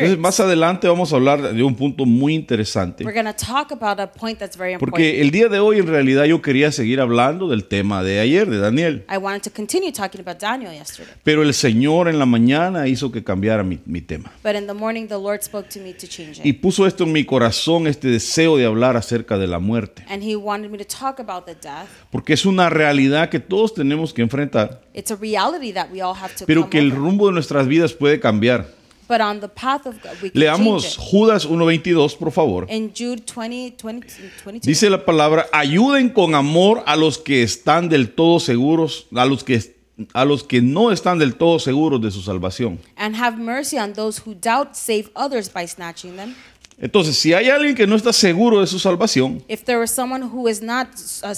Entonces, más adelante vamos a hablar de un punto muy interesante. We're going to talk about a point that's very important. Porque el día de hoy en realidad yo quería seguir hablando del tema de ayer, de Daniel. I wanted to continue talking about Daniel yesterday. Pero el Señor en la mañana hizo que cambiara mi, mi tema. Y puso esto en mi corazón, este deseo de hablar acerca de la muerte. And He wanted me to talk about the death. Porque es una realidad que todos tenemos que enfrentar, pero que el rumbo de nuestras vidas puede cambiar. But on the path of God, we can Leamos change it. Judas 1.22, por favor. In Jude 20, 20, 22, Dice la palabra, ayuden con amor a los que están del todo seguros, a los que, a los que no están del todo seguros de su salvación. and have mercy on those who doubt, save others by snatching them. Entonces, si hay alguien que no está seguro de su salvación, If there is someone who is not, uh,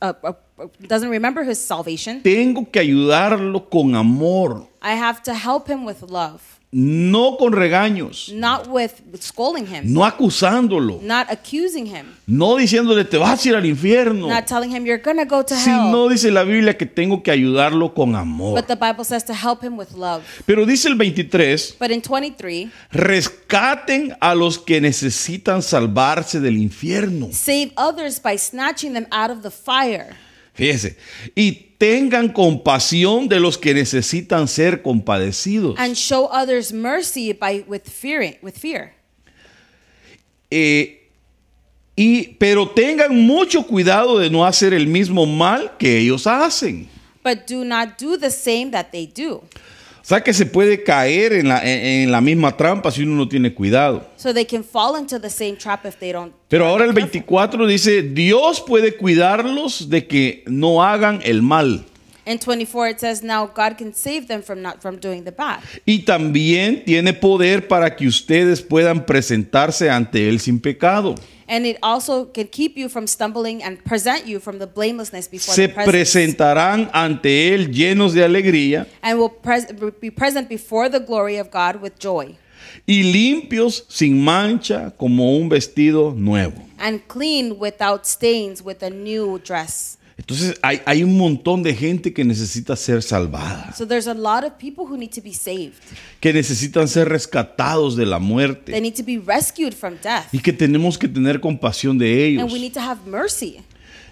uh, uh, doesn't remember his salvation, tengo que ayudarlo con amor, I have to help him with love, no con regaños, not with scolding him, no acusándolo, not accusing him, no diciéndole te vas a ir al infierno, not telling him you're gonna go to sino hell. dice la Biblia que tengo que ayudarlo con amor. But the Bible says to help him with love. Pero dice el 23, But in 23, rescaten a los que necesitan salvarse del infierno. save others by snatching them out of the fire. Fíjese, y tengan compasión de los que necesitan ser compadecidos. and show others mercy by with fear with fear Eh, y, pero tengan mucho cuidado de no hacer el mismo mal que ellos hacen. but do not do the same that they do O sea que se puede caer en la, en- en la misma trampa si uno no tiene cuidado. so they can fall into the same trap if they don't Pero ahora el not careful. 24 dice, Dios puede cuidarlos de que no hagan el mal. In 24 it says now God can save them from not from doing the bad Y también tiene poder para que ustedes puedan presentarse ante Él sin pecado. and it also can keep you from stumbling and present you from the blamelessness before Se the presence presentarán ante Él llenos de alegría and will pres- be present before the glory of God with joy y limpios sin mancha como un vestido nuevo. and clean without stains with a new dress Entonces hay, hay un montón de gente que necesita ser salvada, so there's a lot of people who need to be saved que necesitan ser rescatados de la they muerte need to be rescued from death y que tenemos que tener compasión de ellos. And we need to have mercy.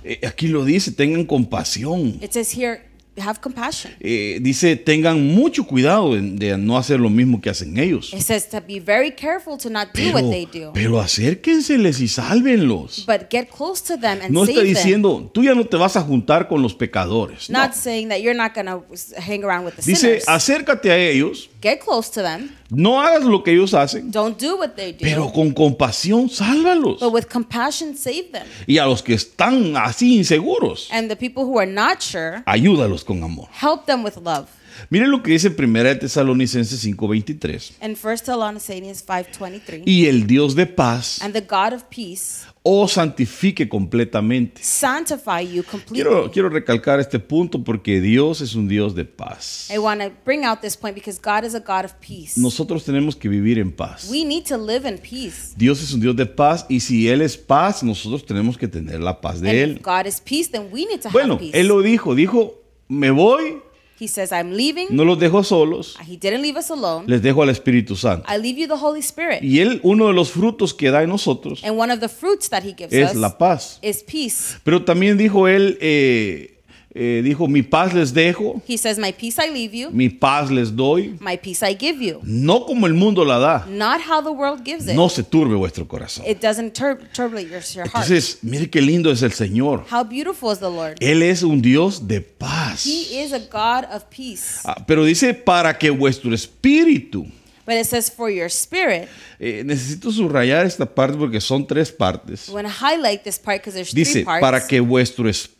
Eh, Aquí lo dice, tengan compasión. It says here, have compassion. Eh, dice, tengan mucho cuidado de, no hacer lo mismo que hacen ellos. It says to be very careful to not do Pero, what they do, pero acérquenseles y sálvenlos. but get close to them and No está them. diciendo, tú ya no te vas a juntar con los pecadores. No. Not saying that you're not going to hang around with the Dice, sinners. acércate a ellos, Get close to them. no hagas lo que ellos hacen, Don't do what they do. pero con compasión sálvalos. but with compassion, save them. Y a los que están así inseguros, And the people who are not sure, ayúdalos con amor. help them with love. Miren lo que dice 1 de Tesalonicenses 5:23. In 1 Thessalonians 5.23, Y el Dios de paz and the God of peace os santifique completamente. sanctify you completely. Quiero, quiero recalcar este punto porque Dios es un Dios de paz. I want to bring out this point because God is a God of peace. Nosotros tenemos que vivir en paz. We need to live in peace. Dios es un Dios de paz y si Él es paz, nosotros tenemos que tener la paz de And Él. if God is peace, then we need to Bueno, have peace. Él lo dijo, dijo, me voy, he says, I'm leaving. no los dejo solos, He didn't leave us alone. les dejo al Espíritu Santo. I leave you the Holy Spirit. Y Él, uno de los frutos que da en nosotros And one of the fruits that he gives es us la paz. is peace. Pero también dijo Él, eh, eh, dijo, mi paz les dejo, He says, My peace I leave you, mi paz les doy, my peace I give you. no como el mundo la da. Not how the world gives it. No se turbe vuestro corazón. It doesn't tur- turbulate your, your heart. Entonces, mire qué lindo es el Señor. How beautiful is the Lord. Él es un Dios de paz. He is a God of peace. Ah, pero dice, para que vuestro espíritu, But it says, For your spirit, eh, necesito subrayar esta parte porque son tres partes. I want to highlight this part because there's Dice, three parts. para que vuestro espíritu,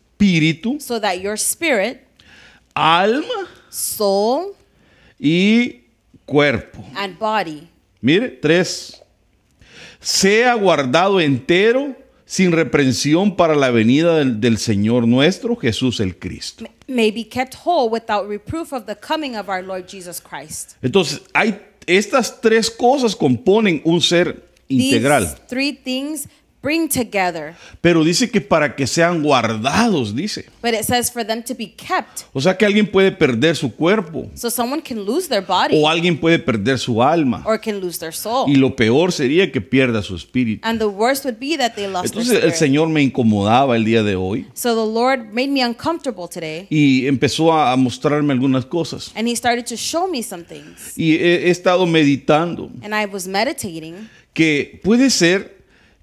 so that your spirit, alma soul, y cuerpo. and body Mire, tres. Sea guardado entero sin reprensión para la venida del, del Señor nuestro Jesús el Cristo. may be kept whole without reproof of the coming of our Lord Jesus Christ. Entonces, hay estas tres cosas componen un ser integral. These three things bring together. Pero dice que para que sean guardados, dice. But it says for them to be kept. O sea que alguien puede perder su cuerpo So someone can lose their body o alguien puede perder su alma. or can lose their soul. Y lo peor sería que pierda su espíritu. And the worst would be that they lost their Entonces el spirit. Señor me incomodaba el día de hoy So the Lord made me uncomfortable today. y empezó a mostrarme algunas cosas. And he started to show me some things. Y he, he estado meditando And I was meditating que puede ser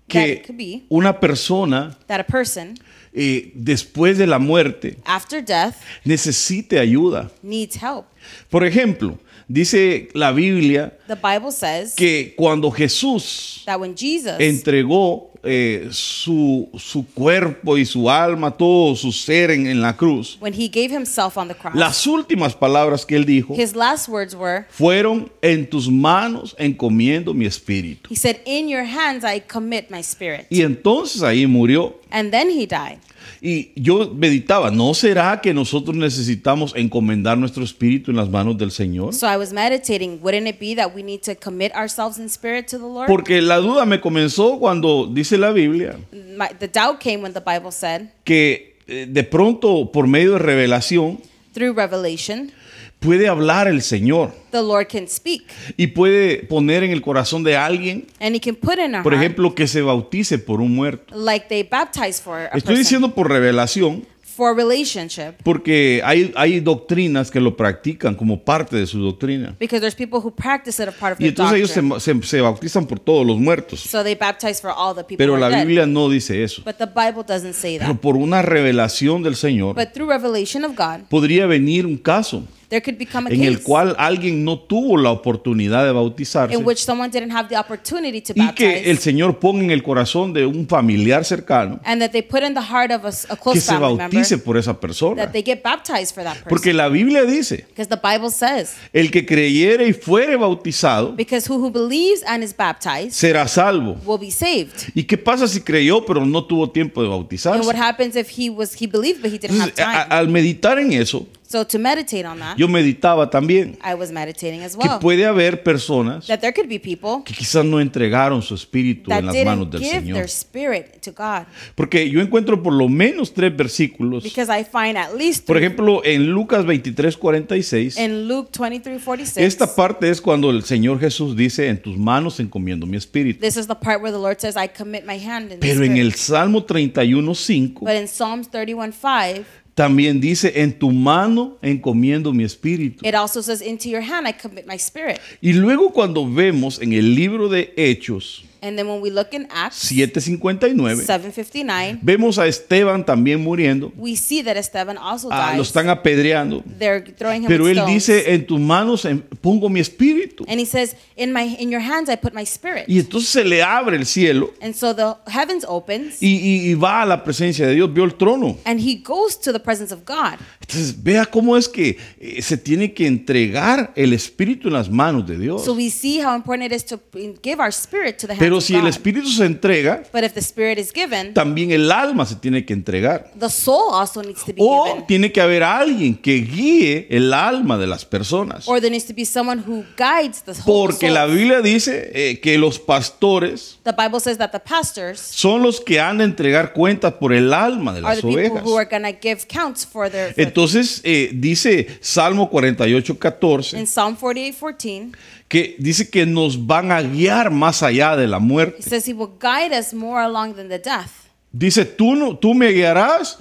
que be. una persona that a person eh, después de la muerte after death necesite ayuda. needs help. Por ejemplo, dice la Biblia The Bible says que cuando Jesús that when Jesus entregó eh, su, su cuerpo y su alma, todo su ser en, en la cruz, when he gave himself on the cross, las últimas palabras que él dijo his last words were, fueron, en tus manos encomiendo mi espíritu. he said, "In your hands I commit my spirit." Y entonces ahí murió. And then he died. Y yo meditaba, ¿no será que nosotros necesitamos encomendar nuestro espíritu en las manos del Señor? So I was meditating, wouldn't it be that we need to commit ourselves in spirit to the Lord? Porque la duda me comenzó cuando dice la Biblia My, the doubt came when the Bible said, que eh, de pronto por medio de revelación through revelation, puede hablar el Señor the Lord can speak y puede poner en el corazón de alguien, and he can put in por ejemplo, que se bautice por un muerto. like they baptize for a Estoy person diciendo por revelación for relationship porque hay, hay doctrinas que lo practican como parte de su doctrina. because there's people who practice it a part of Y entonces ellos doctrine. se, se- se bautizan por todos los muertos. So they baptize for all the people Pero la dead. Biblia no dice eso. But the Bible doesn't say Pero that. por una revelación del Señor But through revelation of God, podría venir un caso there could become a en el case cual alguien no tuvo la oportunidad de bautizarse in which someone didn't have the opportunity to y que el baptize Señor ponga en el corazón de un familiar cercano and that they put in the heart of a, s- a que close se family member bautice por esa persona. that they get baptized for that person. Porque la Biblia dice, Because the Bible says, el que creyere y fuere bautizado because who who believes and is baptized será salvo. will be saved. ¿Y qué pasa si creyó pero no tuvo tiempo de And bautizarse? what happens if he was he believed but he didn't have Entonces, a- time? al meditar en eso, So to meditate on that, yo meditaba también I was meditating as que well. puede haber personas That there could be people que quizás no entregaron su espíritu that en las manos del give Señor. their spirit to God. Porque yo encuentro por lo menos tres versículos. Because I find at least Por ejemplo, en Lucas 23, 46, in Luke 23, 46. esta parte es cuando el Señor Jesús dice, en tus manos encomiendo mi espíritu. This is the part where the Lord says, I commit my hand in Pero en el Salmo 31, 5, But in Psalms 31, 5, también dice, en tu mano encomiendo mi espíritu. it also says, Into your hand I commit my spirit. Y luego cuando vemos en el libro de Hechos And then when we look in Acts 7:59, 7:59, vemos a Esteban también muriendo. we see that Esteban also Ah, lo están apedreando. They're throwing him Pero él stones. dice, en tus manos en- pongo mi espíritu. and he says, in my in your hands I put my spirit. Y entonces se le abre el cielo And so the heavens opens y, y- y va a la presencia de Dios, vio el trono. and he goes to the presence of God. Entonces vea cómo es que eh, se tiene que entregar el espíritu en las manos de Dios. So we see how important it is to give our spirit to the hands Pero si el espíritu se entrega, But if the spirit is given, también el alma se tiene que entregar. the soul also needs to be O given. tiene que haber alguien que guíe el alma de las personas. Or there needs to be someone who guides the Porque soul. la Biblia dice eh, que los pastores The Bible says that the pastors son los que han de entregar cuentas por el alma de are las ovejas. who are give counts for their. for- Entonces eh, dice Salmo 48, 14. in Psalm 48 14, que dice que nos van a guiar más allá de la he muerte. says he will guide us more along than the death. Dice, tú, no, tú me guiarás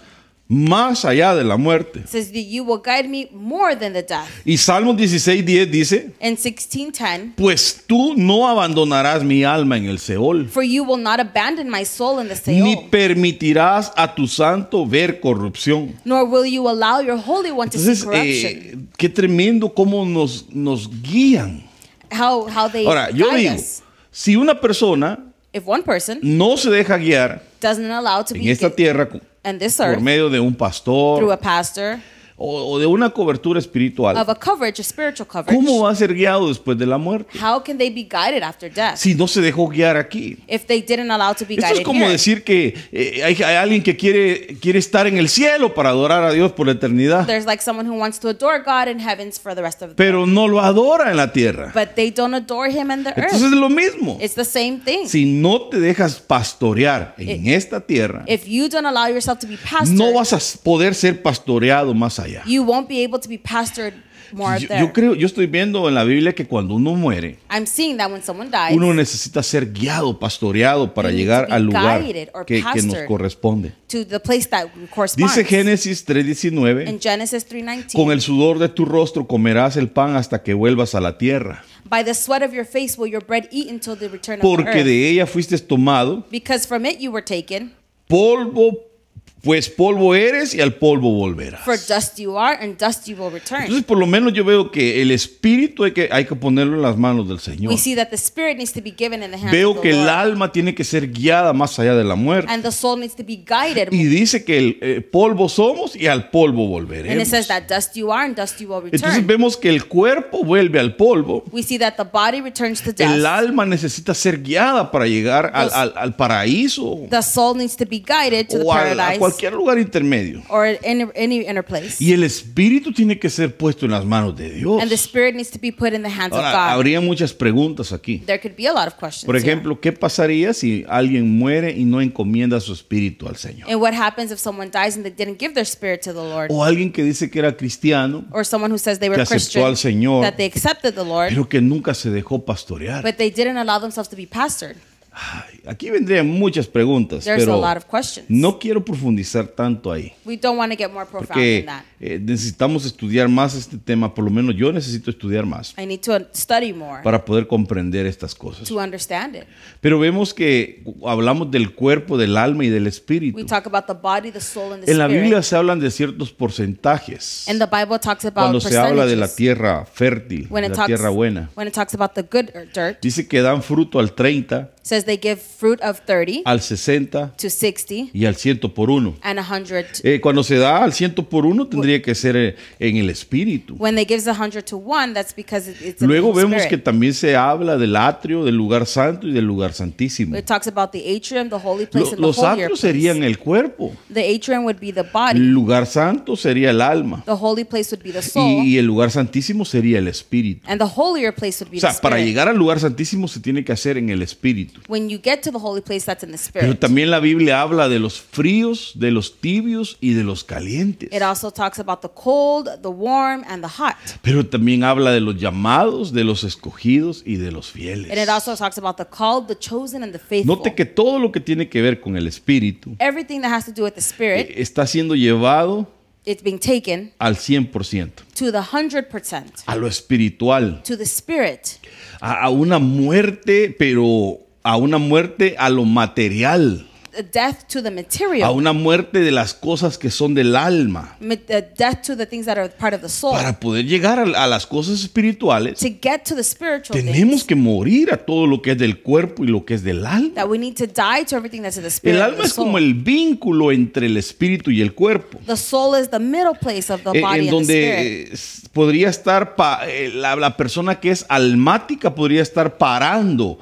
más allá de la muerte. It says that you will guide me more than the death. Y Salmos 16, 10 dice, In 16:10, pues tú no abandonarás mi alma en el Seol, for you will not abandon my soul in the ni Seol, permitirás a tu santo ver corrupción. nor will you allow your holy one to see Entonces, corruption. eh, qué tremendo cómo nos, nos guían. How how they Ahora, yo digo, us. si una persona If one person no se deja guiar doesn't allow to en be esta tierra and this por earth medio de un through pastor a pastor o, o de una cobertura espiritual, of a coverage, a spiritual coverage, ¿cómo va a ser guiado después de la muerte? how can they be guided after death Si no se dejó guiar aquí. if they didn't allow to be Esto es guided como here? decir que eh, hay, hay alguien que quiere, quiere estar en el cielo para adorar a Dios por la eternidad, There's like someone who wants to adore God in heavens for the rest of the pero no lo adora en la tierra. but they don't adore him in the Entonces earth. es lo mismo. It's the same thing. Si no te dejas pastorear en esta tierra, If you don't allow yourself to be pastored, no vas a poder ser pastoreado más allá. you won't be able to be pastored more Yo, there. yo creo, yo estoy viendo en la Biblia que cuando uno muere, I'm seeing that when someone dies, uno necesita ser guiado, pastoreado para You llegar to be al lugar guided or que, que nos pastored. corresponde. to the place that corresponds. Dice Génesis In 3:19, Genesis con 3:19, el sudor de tu rostro comerás el pan hasta que vuelvas a la tierra, by the sweat of your face will your bread eat until the return of the porque earth. de ella fuiste tomado, Because from it you were taken, polvo, pues polvo eres y al polvo volverás. for dust you are, and dust you will return. Entonces, por lo menos yo veo que el espíritu hay que, hay que ponerlo en las manos del Señor. We see that the spirit needs to be given in the hands Veo of que the el Lord, alma tiene que ser guiada más allá de la muerte. and the soul needs to be guided. Y dice que el eh, polvo somos y al polvo And it volveremos. says that dust you are, and dust you will Entonces return. vemos que el cuerpo vuelve al polvo. We see that the body returns to El dust. alma necesita ser guiada para llegar al, al- al paraíso The soul needs to be guided to the paradise cualquier lugar intermedio. or any, any inner place. Y el espíritu tiene que ser puesto en las manos de Dios. And the spirit needs to be put in the hands of God. habría muchas preguntas aquí. There could be a lot of questions. Por ejemplo, ¿qué pasaría si alguien muere y no encomienda su espíritu al Señor? And what happens if someone dies and they didn't give their spirit to the Lord? O alguien que dice que era cristiano, Or someone who says they were que aceptó Christian, al Señor, that they accepted the Lord, pero que nunca se dejó pastorear. but they didn't allow themselves to be pastored. Aquí vendrían muchas preguntas, There's a pero lot of questions. no quiero profundizar tanto ahí. We don't want to get more profound Porque than that. Eh, necesitamos estudiar más este tema, por lo menos yo necesito estudiar más I need to study more para poder comprender estas cosas. to understand it. Pero vemos que hablamos del cuerpo, del alma y del We espíritu. talk about the body, the soul, and the En la Biblia spirit. se hablan de ciertos porcentajes. And the Bible talks about Cuando se habla de la percentages. tierra fértil, When de it la talks, tierra buena, when it talks about the good er- dirt, dice que dan fruto al 30, says they give fruit of 30 al 60 to 60 y al 100 por uno. and 100. Eh, cuando se da al 100 por uno tendría que ser eh, en el espíritu. When they gives 100 to 1, that's because it- it's in Luego vemos que también se habla del atrio, del lugar santo y del lugar santísimo. It talks about the atrium, the holy place, Lo- and los the holier atrios place. serían el cuerpo, The atrium would be the body. el lugar santo sería el alma The holy place would be the soul. y, y el lugar santísimo sería el espíritu. and the holier place would be O sea, the para llegar al lugar santísimo se tiene que hacer en el espíritu. when you get to the holy place, that's in the Pero spirit. también la Biblia habla de los fríos, de los tibios y de los calientes. It also talks about the cold, the warm, and the hot. Pero también habla de los llamados, de los escogidos y de los fieles. And it also talks about the called, the chosen, and the faithful. Note que todo lo que tiene que ver con el espíritu Everything that has to do with the spirit, eh, está siendo llevado it's being taken al 100%, to the 100%, a lo espiritual, to the spirit, a, a una muerte, pero a una muerte a lo material, a death to the a material, una muerte de las cosas que son del alma, ma- a death to the things that are part of the soul. para poder llegar a, a las cosas espirituales. to get to the spiritual Tenemos things, que morir a todo lo que es del cuerpo y lo que es del alma. that we need to die to everything that's in the spirit. El alma the es como soul. el vínculo entre el espíritu y el cuerpo. The soul is the middle place of the Eh, body en and the spirit. donde eh, podría estar pa- eh, la, la persona que es almática podría estar parando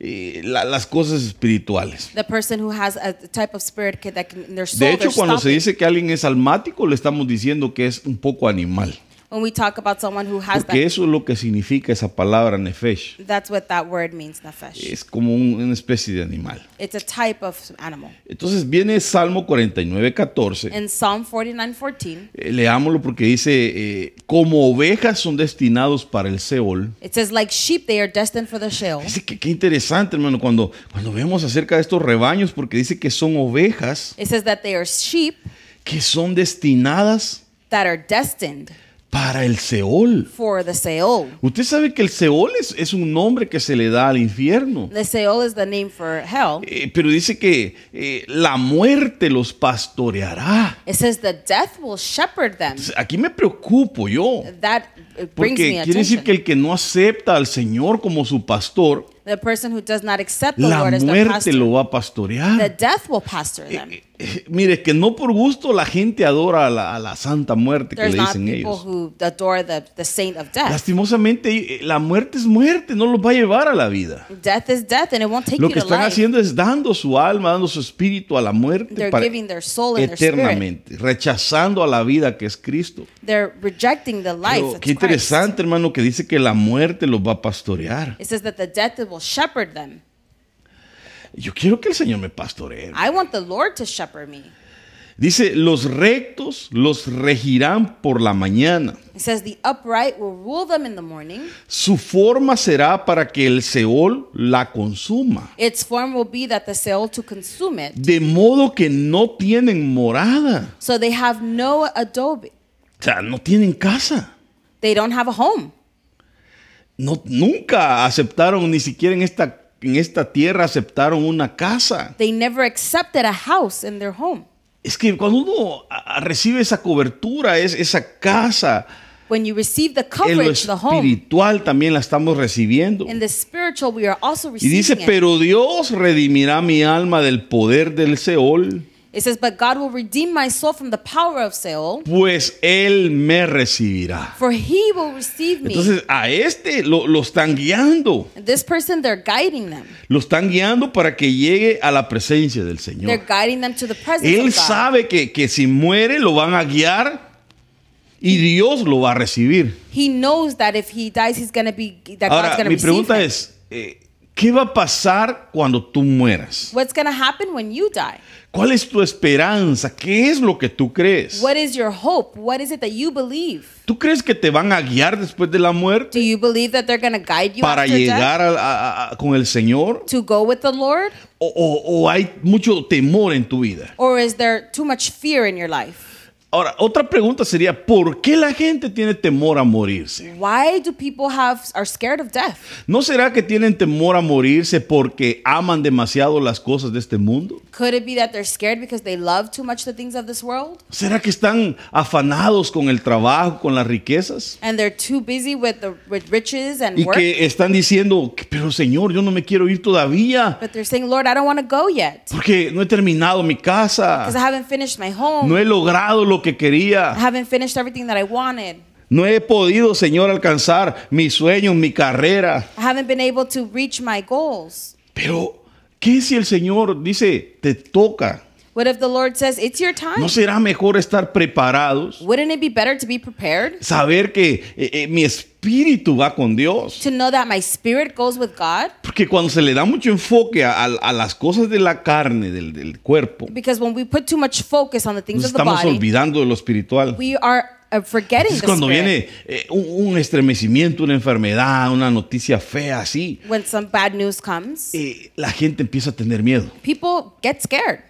eh, la- las cosas espirituales. The person who has a type of spirit que- that can, in their soul, De hecho, cuando se dice que alguien es almático, le estamos diciendo que es un poco animal. When we talk about someone who has Porque that, eso es lo que significa esa palabra nefesh. that's what that word means, nefesh. Es como un- una especie de animal. It's a type of animal. Entonces viene Salmo 49, 14. In Psalm 49:14, Eh, leámoslo porque dice, eh, como ovejas son destinados para el Seol. it says, "Like sheep, they are destined for the Sheol." Dice que qué interesante, hermano, cuando, cuando vemos acerca de estos rebaños, porque dice que son ovejas It says that they are sheep que son destinadas that are destined para el Seol. for the Sheol. Usted sabe que el Seol es, es un nombre que se le da al infierno. The Sheol is the name for hell. Eh, pero dice que eh, la muerte los pastoreará. It says the death will shepherd them. Aquí me preocupo yo. That brings Porque me quiere decir que el que no acepta al Señor como su pastor, The person who does not accept the la Lord as their muerte pastor, lo va a the pastorear. death will pastor them. Eh, eh, mire, que no por gusto la gente adora a la, a la Santa Muerte que There's le dicen ellos. who adore the, the saint of death. Lastimosamente, eh, la muerte es muerte, no los va a llevar a la vida. Death is death, and it won't take Lo you que to están life. haciendo es dando su alma, dando su espíritu a la muerte They're para giving their soul and their spirit. eternamente, rechazando a la vida que es Cristo. They're rejecting the life Pero that's qué Christ. interesante, hermano, que dice que la muerte los va a pastorear. It says that the death will shepherd them. Yo quiero que el Señor me pastoree. I want the Lord to shepherd me. Dice, los rectos los regirán por la mañana. It says the upright will rule them in the morning. Su forma será para que el Seol la consuma. Its form will be that the Seol to consume it. De modo que no tienen morada. So they have no adobe. O sea, no tienen casa. They don't have a home. No, nunca aceptaron, ni siquiera en esta, en esta tierra aceptaron una casa. They never accepted a house in their home. Es que cuando uno recibe esa cobertura, es, esa casa, When you receive the en lo coverage, the home, espiritual también la estamos recibiendo. in the spiritual, we are also Y receiving dice, it. pero Dios redimirá mi alma del poder del Seol, It says, but God will redeem my soul from the power of Seol, pues Él me recibirá. for he will receive me. Entonces a este lo, lo están guiando, this person, they're guiding them. lo están guiando para que llegue a la presencia del They're Señor. guiding them to the presence Él of God. sabe que, que si muere lo van a guiar y Dios lo va a recibir. He knows that if he dies, he's gonna be that God's Ahora, gonna mi pregunta him. es, eh, ¿qué va a pasar cuando tú mueras? What's gonna happen when you die? ¿Cuál es tu esperanza? ¿Qué es lo que tú crees? What is your hope? What is it that you believe? ¿Tú crees que te van a guiar después de la muerte Do you believe that they're gonna guide you para after death llegar a- a- a- con el Señor? to go with the Lord, ¿O, o- o hay mucho temor en tu vida? or is there too much fear in your life? Ahora, otra pregunta sería, ¿por qué la gente tiene temor a morirse? Why do people have are scared of death? ¿No será que tienen temor a morirse porque aman demasiado las cosas de este mundo? Could it be that they're scared because they love too much the things of this world ¿Será que están afanados con el trabajo, con las riquezas? and they're too busy with the with riches and Y work? que están diciendo, pero Señor, yo no me quiero ir todavía But they're saying, Lord, I don't want to go yet porque no he terminado mi because I casa, haven't finished my home. no he logrado lo que I quería, haven't finished everything that I wanted. no he podido, Señor, alcanzar mis sueños, mi carrera. I haven't been able to reach my goals. Pero, ¿qué si el Señor dice, te toca? What if the Lord says, It's your time? ¿No será mejor estar preparados? Wouldn't it be better to be prepared? Saber que eh, eh, mi espíritu va con Dios. To know that my spirit goes with God? Porque cuando se le da mucho enfoque a, a- a las cosas de la carne, del, del cuerpo, Because when we put too much focus on the things nos of the estamos body, olvidando de lo espiritual. we are uh, forgetting Es the cuando spirit. viene eh, un, un estremecimiento, una enfermedad, una noticia fea así, When some bad news comes, eh, la gente empieza a tener miedo. people get scared.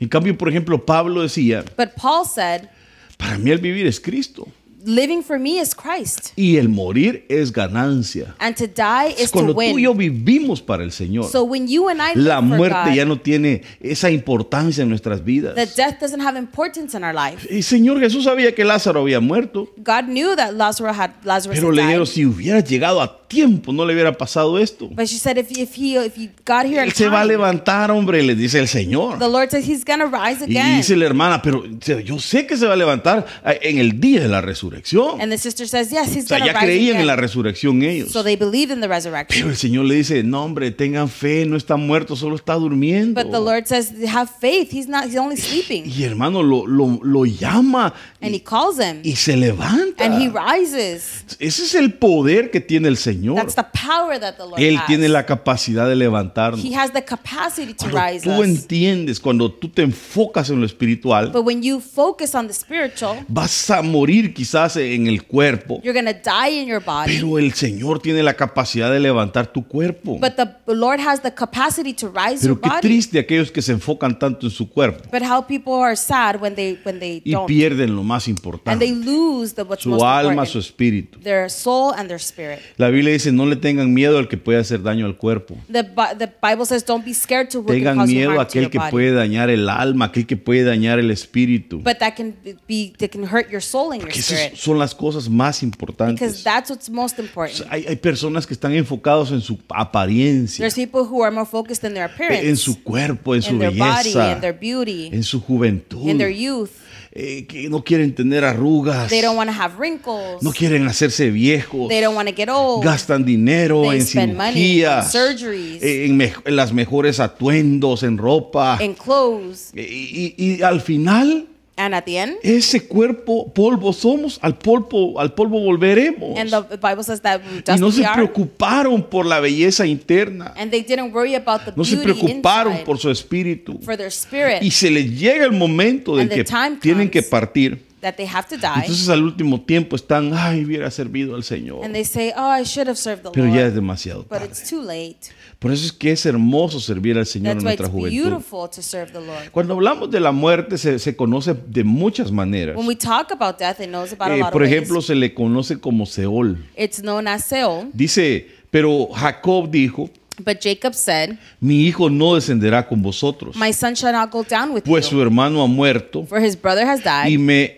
En cambio, por ejemplo, Pablo decía, But Paul said, para mí el vivir es Cristo Living for me is Christ, y el morir es ganancia. and to die is to Cuando tú y yo win. vivimos para el Señor, So when you and I la muerte ya God, no tiene esa importancia en nuestras vidas. the death doesn't have importance in our life. Y Señor Jesús sabía que Lázaro había muerto, God knew that Lazarus had Lazarus pero le dijeron, si hubiera llegado a tiempo, no le hubiera pasado esto. But she said, if, if he if he got here Él se va a time, levantar, hombre, le dice el Señor. the Lord says he's gonna rise Y again. dice la hermana, pero yo sé que se va a levantar eh, en el día de la resurrección. And the sister says, yes, he's O sea, gonna ya creían again. en la resurrección ellos. So they believed in the resurrection. Pero el Señor le dice, no hombre, tengan fe, no está muerto, solo está durmiendo. But the Lord says, have faith. He's not. He's only sleeping. Y hermano lo, lo, lo llama And he calls him, y se levanta. and he rises. Ese es el poder que tiene el Señor. That's the power that the Lord Él has. tiene la capacidad de levantarnos. He has the capacity to Cuando rise tú us. entiendes, cuando tú te enfocas en lo espiritual, But when you focus on the spiritual, vas a morir quizás en el cuerpo, you're gonna die in your body. pero el Señor tiene la capacidad de levantar tu cuerpo. But the Lord has the capacity to rise your Pero qué body. triste aquellos que se enfocan tanto en su cuerpo But how people are sad when they when they y don't, pierden lo más and they importante, lose the what's most su alma, important, su espíritu. their soul and their spirit. La Biblia dice, no le tengan miedo al que puede hacer daño al cuerpo. The, Bi- the Bible says, "Don't be scared to Tengan miedo a aquel que body." puede dañar el alma, aquel que puede dañar el espíritu. But that can be that can hurt your soul and your spirit. son las cosas más Because importantes. that's what's most important. Hay, hay personas que están enfocados en su apariencia, There's people who are more focused in their appearance, en su cuerpo, en su their body, belleza, in their beauty, en su juventud, in their youth. Eh, que no quieren tener arrugas, They don't want to have wrinkles. no quieren hacerse viejos, They don't want to get old. gastan dinero They en cirugías, surgeries. eh, en, las mejores atuendos, en ropa. in clothes. Y, y- y al final, And at the end, ese cuerpo, polvo somos, al polvo, al polvo volveremos. and the Bible says that Y no se preocuparon por la belleza interna, And they didn't worry about the no se preocuparon por su espíritu. for their spirit Y se les llega el momento de que tienen que partir. That they have to die. Entonces al último tiempo están, ay, hubiera servido al Señor. and they say, "Oh, I should have served the Pero Lord." ya es demasiado but tarde. it's too late. Por eso es que es hermoso servir al Señor That's en why nuestra it's juventud. beautiful to serve the Lord. Cuando hablamos de la muerte se, se conoce de muchas maneras. When we talk about death, it knows about a Eh, lot por of ejemplo, ways. se le conoce como Seol. It's known as Seol. Dice, pero Jacob dijo, But Jacob said, mi hijo no descenderá con vosotros, "My son shall not go down with pues su you, hermano ha muerto for his brother has died, y me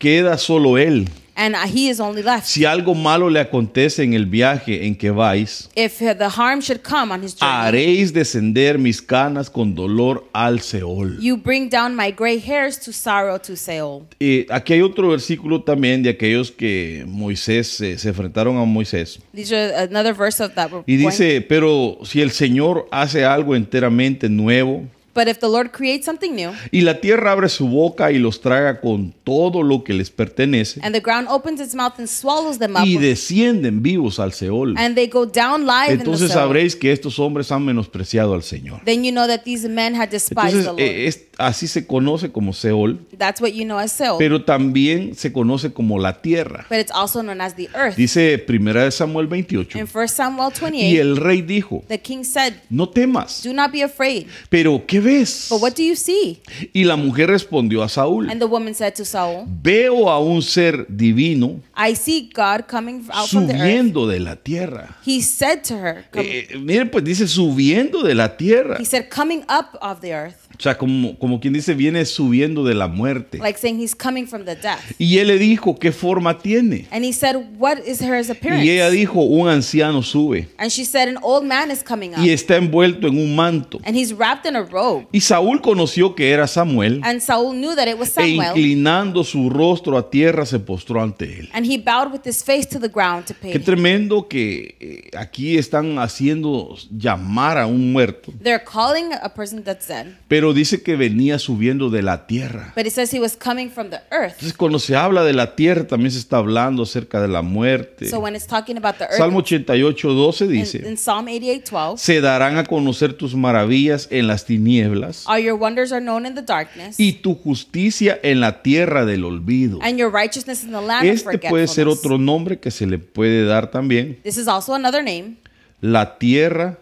queda solo él. and he is only left. Si algo malo le acontece en el viaje en que vais, If the harm should come on his journey, haréis descender mis canas con dolor al Seol. you bring down my gray hairs to sorrow to Seol." Eh, aquí hay otro versículo también de aquellos que Moisés eh, se enfrentaron a Moisés. These are another verse of that. Y dice, pero si el Señor hace algo enteramente nuevo, But if the Lord creates something new, y la tierra abre su boca y los traga con todo lo que les pertenece, and the ground opens its mouth and swallows them up, y descienden vivos al Seol, and they go down live entonces in the sabréis que estos hombres han menospreciado al Señor. then you know that these men had despised Entonces, the Lord. eh, es- así se conoce como Seol, That's what you know as Seol. pero también se conoce como la tierra. but it's also known as the earth. Dice 1 de Samuel 28, in 1 Samuel y 28, el rey dijo, the king said, no temas, Do not be afraid. pero ¿qué ves? But what do you see? Y la mujer respondió a Saúl, And the woman said to Saul, veo a un ser divino I see God coming out from the earth. subiendo de la tierra. He said to her, eh, miren, pues dice subiendo de la tierra. He said, coming up of the earth. O sea, como, como quien dice, viene subiendo de la muerte. Like saying he's coming from the death. Y él le dijo, ¿qué forma tiene? And he said, What is her appearance? Y ella dijo, un anciano sube And she said, An old man is coming up. y está envuelto en un manto. And he's wrapped in a robe. Y Saúl conoció que era Samuel And Saul knew that it was e Samuel. inclinando su rostro a tierra se postró ante él. And he bowed with his face to the ground to pay Qué tremendo que eh, aquí están haciendo llamar a un muerto, They're calling a person that's dead. pero dice que venía subiendo de la tierra. But it says he was coming from the earth. Entonces cuando se habla de la tierra también se está hablando acerca de la muerte. So when it's talking about the earth, Salmo 88, 12 in, dice, in Psalm 88 12, se darán a conocer tus maravillas en las tinieblas all your wonders are known in the darkness, y tu justicia en la tierra del olvido. and your righteousness in the land of Este puede ser otro nombre que se le puede dar también, This is also another name, la tierra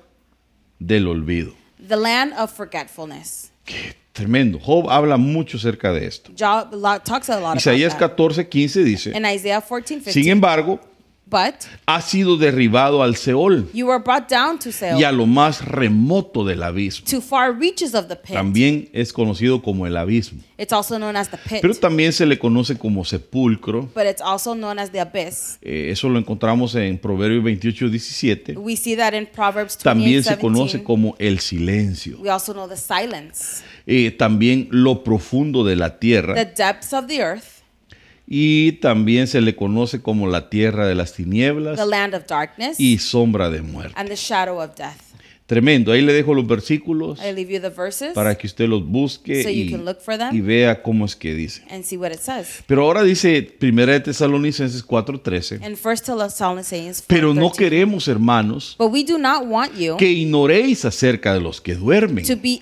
del olvido. the land of forgetfulness. Qué tremendo. Job habla mucho acerca de esto. Job talks a lot Isaías about that. 14, 15 dice, In Isaiah 14 15, sin embargo, but ha sido derribado al Seol you were brought down to Seol, y a lo más remoto del abismo. to far reaches of the pit. También es conocido como el abismo. It's also known as the pit, Pero también se le conoce como sepulcro. but it's also known as the abyss. Eh, eso lo encontramos en Proverbios 28, 17. We see that in Proverbs 28 También se conoce 17. como el silencio. We also know the silence, Eh, también lo profundo de la the tierra. depths of the earth, Y también se le conoce como la tierra de las tinieblas the land of darkness, y sombra de muerte. and the shadow of death. Tremendo. Ahí le dejo los versículos I leave you the verses para que usted los busque So you y, can look for them. y vea cómo es que dice. and see what it says. Pero ahora dice 1 de Tesalonicenses 4:13. In 1 Thessalonians 4, Pero no queremos, hermanos, But we do not want you que ignoréis acerca de los que duermen. to be.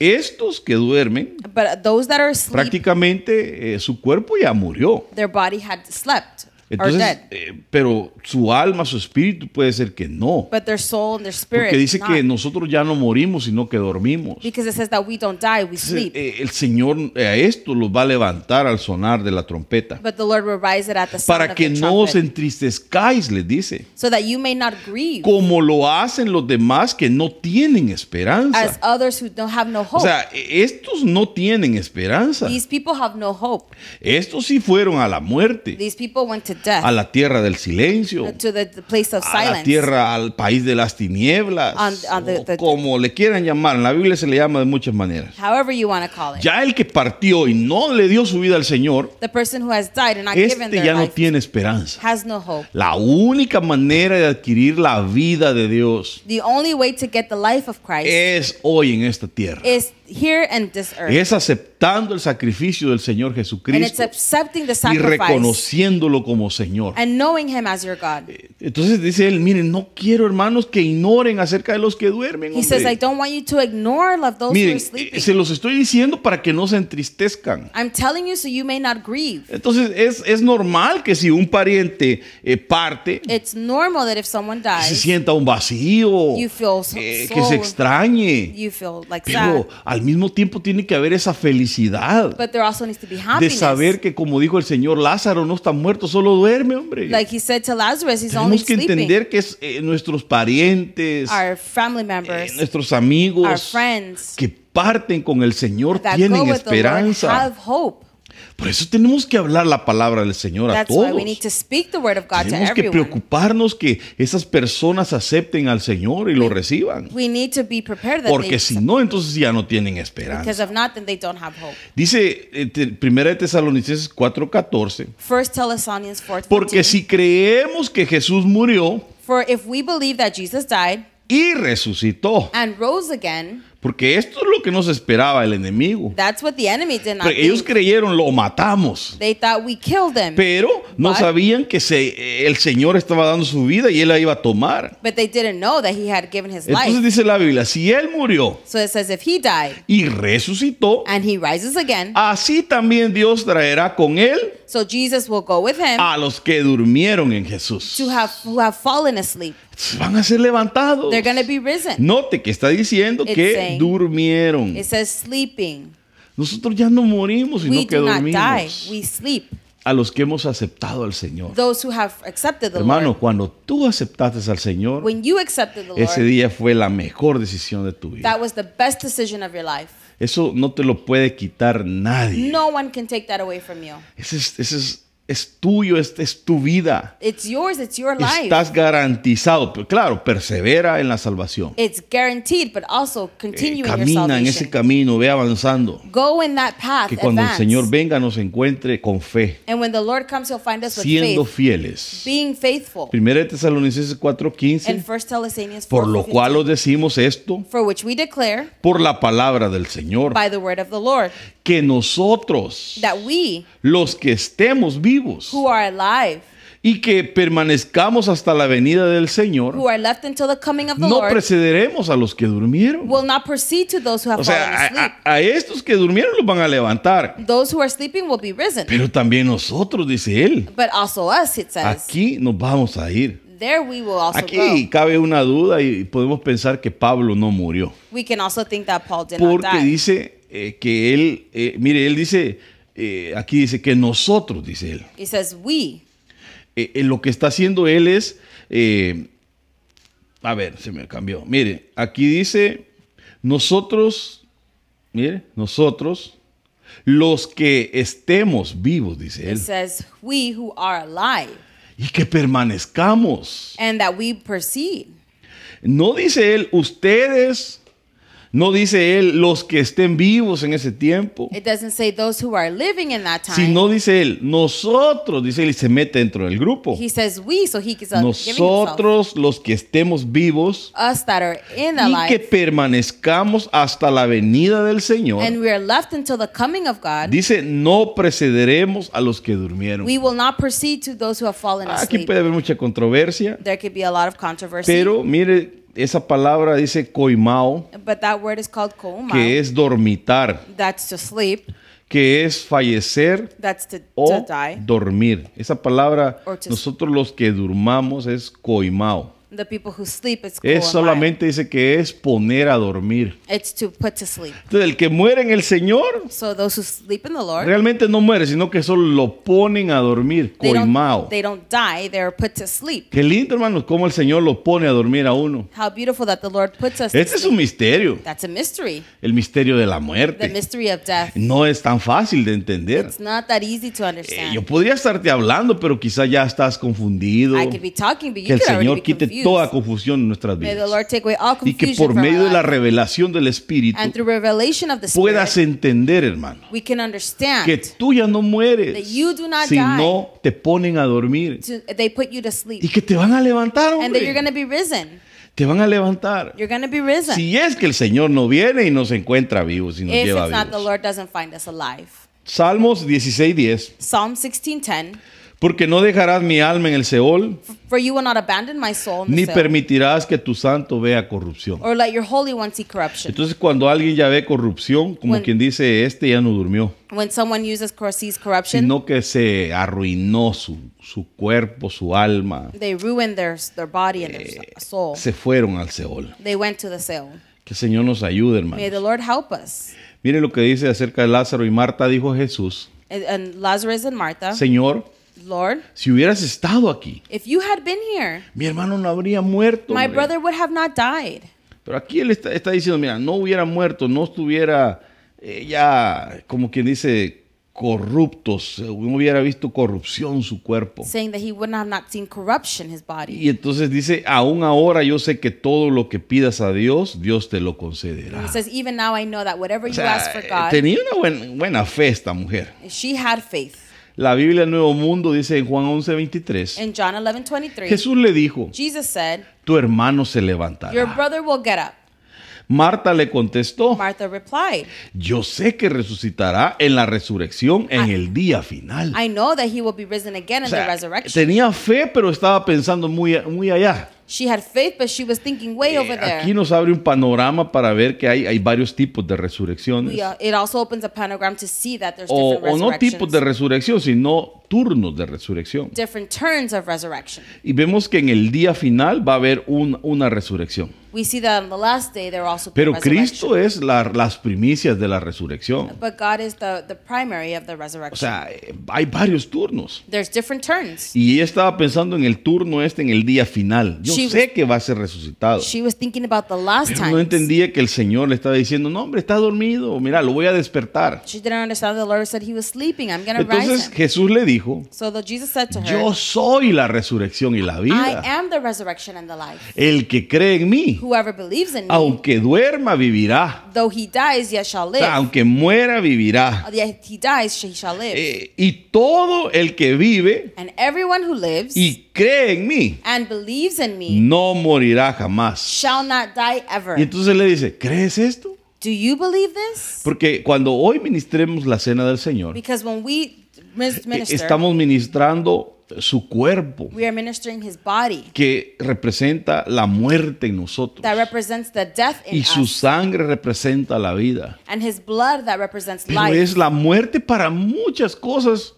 Estos que duermen, But those that are asleep, prácticamente eh, su cuerpo ya murió. their body had slept. Entonces, eh, pero su alma, su espíritu puede ser que no. But their soul and their spirit. Porque dice not. que nosotros ya no morimos, sino que dormimos. because it says that we don't die, we sleep. eh, el Señor eh, a esto los va a levantar al sonar de la trompeta. but the Lord will rise it at the Para que the no os entristezcáis, les dice. so that you may not grieve Como lo hacen los demás que no tienen as esperanza. others who don't have no hope. O sea, eh, estos no tienen esperanza. These people have no hope. Estos sí fueron a la muerte, These people went to death, a la tierra del silencio, to the, place of a la silence. tierra, al país de las tinieblas, On- on the- o the- como le quieran llamar. En la Biblia se le llama de muchas maneras. However you want to call it. Ya el que partió y no le dio su vida al Señor, the person who has died and not given este their ya no life tiene esperanza. has no hope. La única manera de adquirir la vida de Dios The only way to get the life of Christ es hoy en esta tierra. is here and this earth. Es aceptando el sacrificio del Señor and it's Jesucristo accepting the y sacrifice reconociéndolo como Señor. and knowing him as your God. Entonces dice él, miren, no quiero hermanos que ignoren acerca de los que duermen. He says, I don't want you to ignore love those who Miren, are sleeping. eh, se los estoy diciendo para que no se entristezcan. I'm telling you so you may not grieve. Entonces es, es normal que si un pariente eh, parte, It's normal that if someone se dies, sienta un vacío, You feel so- eh, so- que se extrañe. you feel like sad. Pero al mismo tiempo tiene que haber esa felicidad But there also needs to be de saber que, como dijo el Señor, Lázaro no está muerto, solo duerme, hombre. like he said to Lazarus, he's only Tenemos que sleeping. entender que es eh, nuestros parientes, Our family eh, members, nuestros our amigos friends que parten con el Señor tienen esperanza. Por eso tenemos que hablar la palabra del Señor a why todos. we need to speak the word of God to Tenemos que preocuparnos que esas personas acepten al Señor y lo reciban. We need to be prepared that Porque si no, entonces ya no tienen esperanza. if not, then they don't have hope. Dice eh, te- Primera de Tesalonicenses 4:14, First Thessalonians 4 porque si creemos que Jesús murió For if we believe that Jesus died y resucitó, and rose again, porque esto es lo que nos esperaba el enemigo. that's what the enemy did not Pero ellos think. creyeron, lo matamos. They thought we killed him. Pero no But- sabían que se- el Señor estaba dando su vida y él la iba a tomar. But they didn't know that he had given his Entonces life. dice la Biblia, si él murió So it says if he died y resucitó, and he rises again, así también Dios traerá con él so Jesus will go with him a los que durmieron en Jesús. to have who have fallen asleep. Van a ser levantados. They're to be risen. Note que está diciendo It's que saying- durmieron. It says sleeping. Nosotros ya no morimos, sino We que do not die. dormimos. We sleep. A los que hemos aceptado al Señor. Those who have accepted the Hermano, Lord. cuando tú aceptaste al Señor, When you accepted the ese Lord, día fue la mejor decisión de tu vida. that was the best decision of your life. Eso no te lo puede quitar nadie. No one can take that away from you. Ese es, ese es, es tuyo, es, es tu vida. It's yours, it's your life. Estás garantizado. Pero claro, persevera en la salvación. It's guaranteed, but also Eh, continue in your camina en ese camino, ve avanzando. Go in that path, Que cuando el. Señor venga nos encuentre con fe, And when the Lord comes, he'll find us with siendo faith, fieles. being faithful. Primera de Tesalonicenses And 4:15, 1 Thessalonians por lo 4:15, cual os decimos esto for which we declare por la palabra del Señor, by the word of the Lord que nosotros, that we los que estemos vivos who are alive, y que permanezcamos hasta la venida del Señor, who are left until the coming of the no Lord, precederemos a los que durmieron. will not proceed to those who have O fallen sea, asleep. a, estos que durmieron los van a levantar, Those who are sleeping will be risen. pero también nosotros, dice él, But also us, it says. aquí nos vamos a ir. There we will also Aquí go. cabe una duda y podemos pensar que Pablo no murió, We can also think that Paul did not porque die. dice eh, que él, eh, mire, él dice, eh, aquí dice que nosotros, dice él, He says we. Lo que está haciendo él es, a ver, se me cambió, mire, aquí dice, nosotros, mire, nosotros, los que estemos vivos, dice It él, says we who are alive y que permanezcamos. and that we proceed. No dice él, ustedes, no dice él, los que estén vivos en ese tiempo, It doesn't say those who are living in that time. sino dice él, nosotros, dice él, y se mete dentro del grupo. He says we, so he is uh. Nosotros, los que estemos vivos, Us that are in the y que life permanezcamos hasta la venida del Señor. and we are left until the coming of God. Dice, no precederemos a los que durmieron. We will not proceed to those who have fallen Aquí asleep. puede haber mucha controversia, There could be a lot of controversy. pero mire, esa palabra dice coimao, but that word is called kouma. que es dormitar, That's to sleep. que es fallecer That's to, o to die. dormir. Esa palabra, Or to- nosotros los que durmamos es coimao. The people who sleep, it's Es solamente dice que es poner a dormir. It's to put to sleep. Entonces, el que muere en el Señor So those who sleep in the Lord, realmente no muere, sino que solo lo ponen a dormir, they coimao. don't, they don't die, they're put to sleep. Qué lindo, hermanos, cómo el Señor lo pone a dormir a uno. How beautiful that the Lord puts us to Este es un misterio, That's a mystery. el misterio de la The muerte. mystery of death. No es tan fácil de entender. It's not that easy to Eh, understand. yo podría estarte hablando, pero quizá ya estás confundido. I could be talking, but Que you el could already Señor be quite confused. toda confusión en nuestras May the vidas. Lord take away all Y que por medio de la revelación del Espíritu And through revelation of the puedas Spirit, entender, hermano, we can understand que tú ya no mueres, that you do not sino te ponen a dormir to, they put you to sleep y que te van a levantar, and that you're to be risen. Te van a levantar. You're going to be risen. Si es que el Señor no viene y nos encuentra vivos y nos if lleva it's not the. Lord doesn't find us alive. Salmos 16:10. Psalm 16:10 Porque no dejarás mi alma en el Seol, For you will not abandon my soul in the ni Seol, permitirás que tu santo vea corrupción. or let your holy one see corruption. Entonces cuando alguien ya ve corrupción, como When- quien dice, este ya no durmió, When someone uses cor- sees corruption, sino que se arruinó su, su cuerpo, su alma, they ruin their their body and their Eh, soul. se fueron al Seol. They went to the Seol. Que el Señor nos ayude, May the hermano. Lord help us. Mire lo que dice acerca de Lázaro y Marta, dijo Jesús, And, and Lazarus and Martha, Señor, Lord, si hubieras estado aquí, if you had been here, mi hermano no habría muerto. my hombre". brother would have not died. Pero aquí él está, está diciendo, mira, no hubiera muerto, no estuviera eh, ya, como quien dice, corruptos, no hubiera visto corrupción su cuerpo. saying that he would have not seen corruption his body. Y entonces dice, aún ahora yo sé que todo lo que pidas a Dios, Dios te lo concederá. he says, even now I know that whatever O you sea, ask for eh, God, tenía una buen- buena fe esta mujer. she had faith. La Biblia del Nuevo Mundo dice en Juan 11:23, In John 11, 23, Jesús le dijo, Jesus said, tu hermano se Your levantará. brother will get up. Marta le contestó, Martha replied, yo sé que resucitará en la resurrección en I- el día final. I know that he will be risen again O in sea, the resurrection. tenía fe, pero estaba pensando muy, muy allá. She had faith, but she was thinking way Eh, over there. Aquí nos abre un panorama para ver que hay, hay varios tipos de resurrecciones. We, uh, it also opens a panogram to see that there's O, different o no tipos de resurrección, sino turnos de resurrección. different turns of resurrection. Y vemos que en el día final va a haber un- una resurrección. We see that on the last day there also Pero. Cristo es la- las primicias de la resurrección. But God is the, the primary of the O resurrection. sea, eh, hay varios turnos. There's different turns. Y ella estaba pensando en el turno este, en el día final. Yo She sé que va a ser resucitado. She was thinking about the last Pero time. no entendía que el Señor le estaba diciendo, no, hombre, está dormido. Mira, lo voy a despertar. She didn't understand the Lord said he was sleeping. I'm going to rise Entonces. Jesús le dijo, So the Jesus said to her, yo soy la resurrección y la I vida. am the resurrection and the life. El que cree en mí, Whoever believes in me, aunque duerma, vivirá. though he dies, yet shall O live. sea, aunque muera, vivirá. Yet he dies, he shall live. Eh, y todo el que vive and everyone who lives y cree en mí, and believes in me no morirá jamás. shall not die ever. Y entonces le dice, ¿crees esto? Do you believe this? Porque cuando hoy ministremos la cena del Señor, Because when we mis- eh, minister, estamos ministrando su cuerpo, we are ministering his body que representa la muerte en nosotros. that represents the death in Y su us, sangre representa la vida. and his blood that represents Pero life. es la muerte para muchas cosas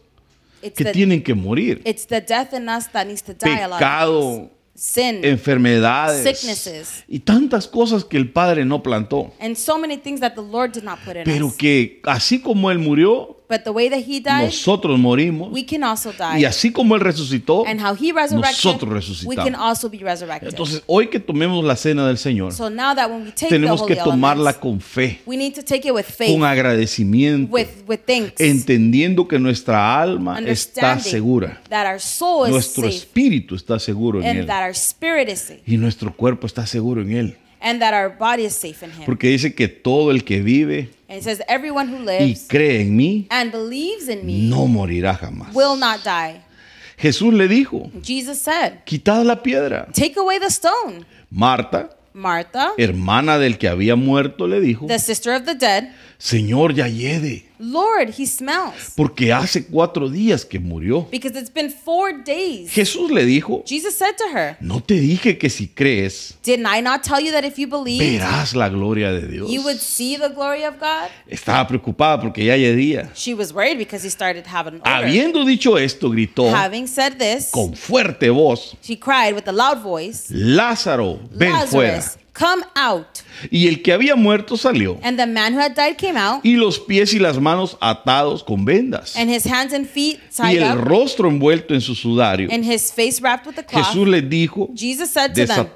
It's que the, tienen que morir. it's the death in us that needs to die a lot of Pecado. Sin enfermedades Sicknesses. y tantas cosas que el Padre no plantó. and so many things that the Lord did not put in Pero us. que así como Él murió, But the way that he died, nosotros morimos. we can also Y die. así como Él resucitó, And how he resurrected, nosotros we resucitamos. can also be resurrected. entonces hoy que tomemos la cena del Señor, so now that when we take tenemos the que holy tomarla elements, con fe, we need to take it with faith, con agradecimiento, with, with thanks, entendiendo que nuestra alma está segura, that our soul is nuestro safe espíritu está seguro en and Él that our spirit is safe y nuestro cuerpo está seguro en Él. And that our body is safe in him. Porque dice que todo el que vive and it says, everyone who y lives cree en mí and believes in me no morirá jamás. will not die. Jesús le dijo, Jesus said, quitad la piedra. take away the stone. Marta, Martha, hermana del que había muerto, le dijo, the sister of the dead, Señor, ya hiede. Lord, he smells. porque hace cuatro días que murió. Because it's been four days. Jesús le dijo, Jesus said to her, no te dije que si crees, Didn't I not tell you that if you believed, verás la gloria de Dios. you would see the glory of God? Estaba preocupada porque ya día. She was worried because he started having. Habiendo dicho esto, gritó Having said this, con fuerte voz, she cried with a loud voice, Lázaro, ven fuera. Come out. Y el que había muerto salió, And the man who had died came out, y los pies y las manos atados con vendas, and his hands and feet y tied el up, rostro envuelto en su sudario. and his face wrapped with a cloth. Jesús les dijo, Jesus said to them,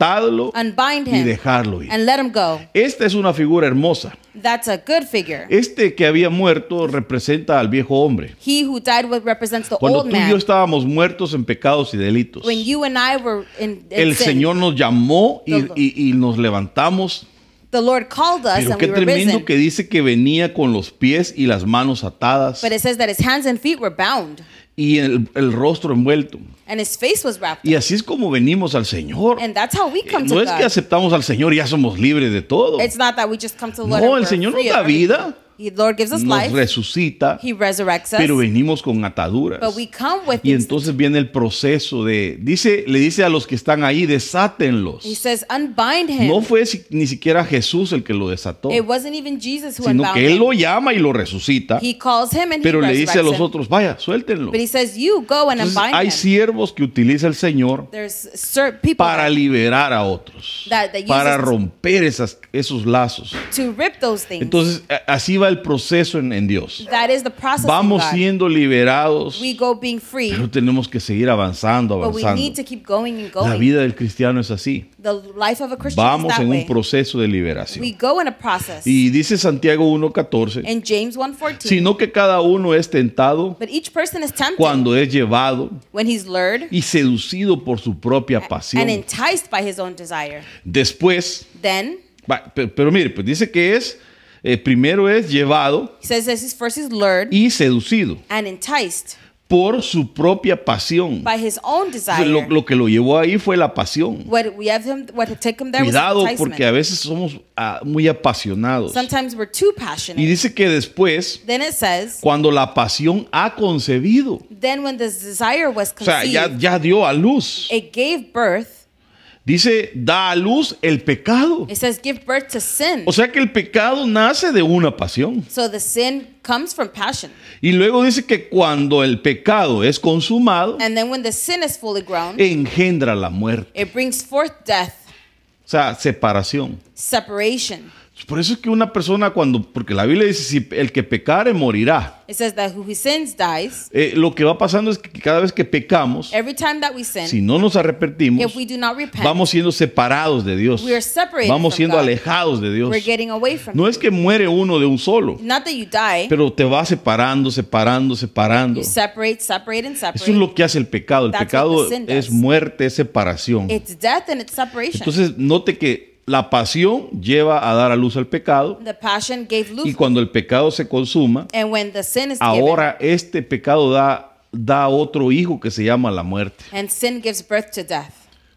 Unbind y him dejarlo ir. and let him go. Esta es una figura hermosa. That's a good figure. Este que había muerto representa al viejo hombre. He who died represents the Cuando old tú y yo estábamos muertos en pecados y delitos, When you and I were in, in el sin, Señor nos llamó y, The- y- y nos levantamos. the Lord called us Pero and qué we were tremendo risen. que dice que venía con los pies y las manos atadas But it says that his hands and feet were bound, y el, el rostro envuelto. and his face was wrapped. Y así es como venimos al Señor. And that's how we Eh, come to No es que God. aceptamos al Señor y ya somos libres de todo. It's not that we just come to the Lord No, and el we're Señor nos da vida, He, Lord gives us nos life. resucita, He resurrects us. pero venimos con ataduras. But we come with Y entonces viene el proceso de, dice, le dice a los que están ahí, desátenlos. He says, unbind him. No fue ni siquiera Jesús el que lo desató, it wasn't even Jesus who sino que él him. lo llama y lo resucita, He calls him and pero he le dice a los otros, vaya, suéltenlo. But he says, you go and Entonces, unbind hay him. siervos que utiliza el Señor para liberar a otros, That- that para romper esas, esos lazos. to rip those. Entonces, así va el proceso en, en Dios. that is the process Vamos God. siendo liberados, we go being free, pero tenemos que seguir avanzando, but we avanzando. need to keep going and La going. vida del cristiano es así. the life of a Christian Vamos is that en way. un proceso de we liberación. go in a process. Y dice Santiago 1.14, in James 1:14, sino que cada uno es tentado but each person is tempted cuando es llevado when he's lured y seducido por su propia and pasión. enticed by his own desire. Después, Then va, pe- pero, mire, pues dice que es, eh, primero es llevado he says this is first lured y seducido and enticed por su propia pasión. by his own desire. Lo, lo que lo llevó ahí fue la pasión. what we have him, what took him there Cuidado was enticement. porque a veces somos ah, muy apasionados. Sometimes we're too Y passionate. dice que después, then it says, cuando la pasión ha concebido, then when desire was o sea, conceived, ya, ya dio a luz. it gave birth. Dice, da a luz el pecado. It says give birth to sin. O sea que el pecado nace de una pasión. so the sin comes from passion. Y luego dice que cuando el pecado es consumado, And then when the sin is fully grown, engendra la muerte. it brings forth death, O sea, separación. separation. Por eso es que una persona cuando, porque la Biblia dice, si el que pecare morirá. It says that who sins dies. Eh, lo que va pasando es que cada vez que pecamos, Every time that we sin, si no nos arrepentimos, if we do not repent, vamos siendo separados de Dios. we are separated Vamos from siendo God. alejados de Dios. we're getting away from No Him. es que muere uno de un solo, Not that you die, pero te va separando, separando, separando. you separate, separate, and separate. Eso es lo que hace el pecado. El That's pecado es muerte, es separación. It's death and it's separation. Entonces, note que la pasión lleva a dar a luz al pecado the passion gave y cuando el pecado se consuma, And when the sin is ahora este pecado da, da otro hijo que se llama la muerte. given, and sin gives birth to death.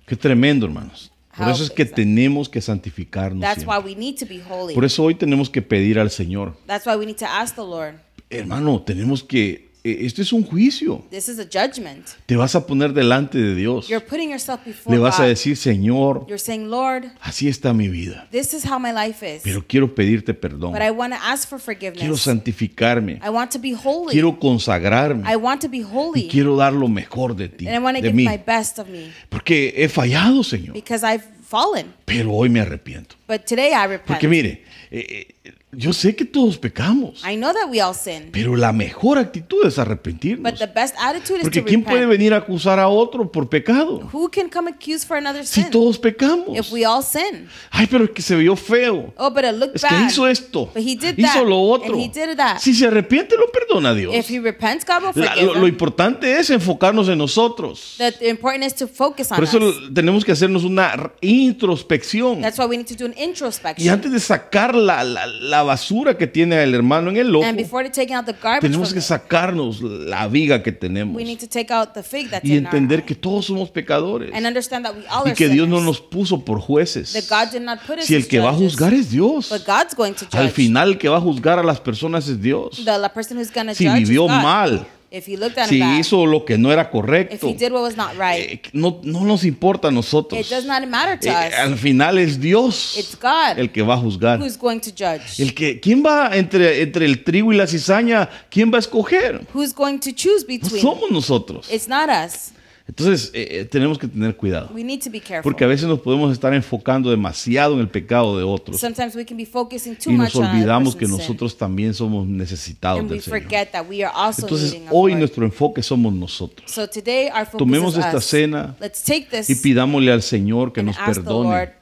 Qué tremendo, hermanos. Por eso es que tenemos que santificarnos. That's siempre. why we need to be holy. Por eso hoy tenemos que pedir al Señor. That's why we need to ask the Lord. Hermano, tenemos que... eh, Esto es un juicio. This is a judgment. Te vas a poner delante de Dios. You're putting yourself before Le vas a decir, Señor, You're saying, Lord, así está mi vida. this is how my life is. Pero quiero pedirte perdón. But I want to ask for Quiero forgiveness. santificarme. I want to be holy. Quiero consagrarme. I want to be Y holy. quiero dar lo mejor de ti, And I want to de give mí. my best of me Porque he fallado, Señor. because I've fallen. Pero hoy me arrepiento. But today I repent. Porque mire, eh, eh, yo sé que todos pecamos. I know that we all sin. Pero la mejor actitud es arrepentirnos. But the best attitude is Porque to ¿quién puede repent. venir a acusar a otro por pecado? Who can come accuse for another Si sin todos pecamos. if we all sin? Ay, pero es que se vio feo. Oh, but it looked Es que bad. hizo esto. But he did Hizo that. lo otro. And he did that. Si se arrepiente, lo perdona Dios. If he repents, God will La- forgive lo, lo him. importante es enfocarnos en nosotros. The important is to focus on Por eso us. tenemos que hacernos una introspección. That's why we need to do an Y introspection. antes de sacar la, la- la basura que tiene el hermano en el ojo, And before taking out the garbage tenemos que sacarnos la viga que tenemos we need to take out the fig that's y in our entender que todos somos pecadores and understand that we all y que Dios no nos puso por jueces. that God did not put us Si el que va a juzgar es Dios. but God's going to judge. Al final el que va a juzgar a las personas es Dios. the, person who's Si judge vivió is God. mal, if he looked at si bad, hizo lo que no era if correcto, he did what was not right, eh, no, no nos importa a nosotros. it does not matter to Eh, us. al final es Dios It's God el que va a juzgar. who's going to judge. El que, ¿Quién va entre, entre el trigo y la cizaña? ¿Quién va a escoger? who's going to choose No between? somos nosotros. It's not us. Entonces eh, eh, tenemos que tener cuidado. We need to be careful. Porque a veces nos podemos estar enfocando demasiado en el pecado de otros. Sometimes we can be focusing too Y much nos on olvidamos que person's sin. nosotros también somos necesitados and we del Señor. forget that we are also Entonces hoy nuestro enfoque somos nosotros. So today our focus Tomemos is esta us. cena Let's take this Y pidámosle al Señor que nos perdone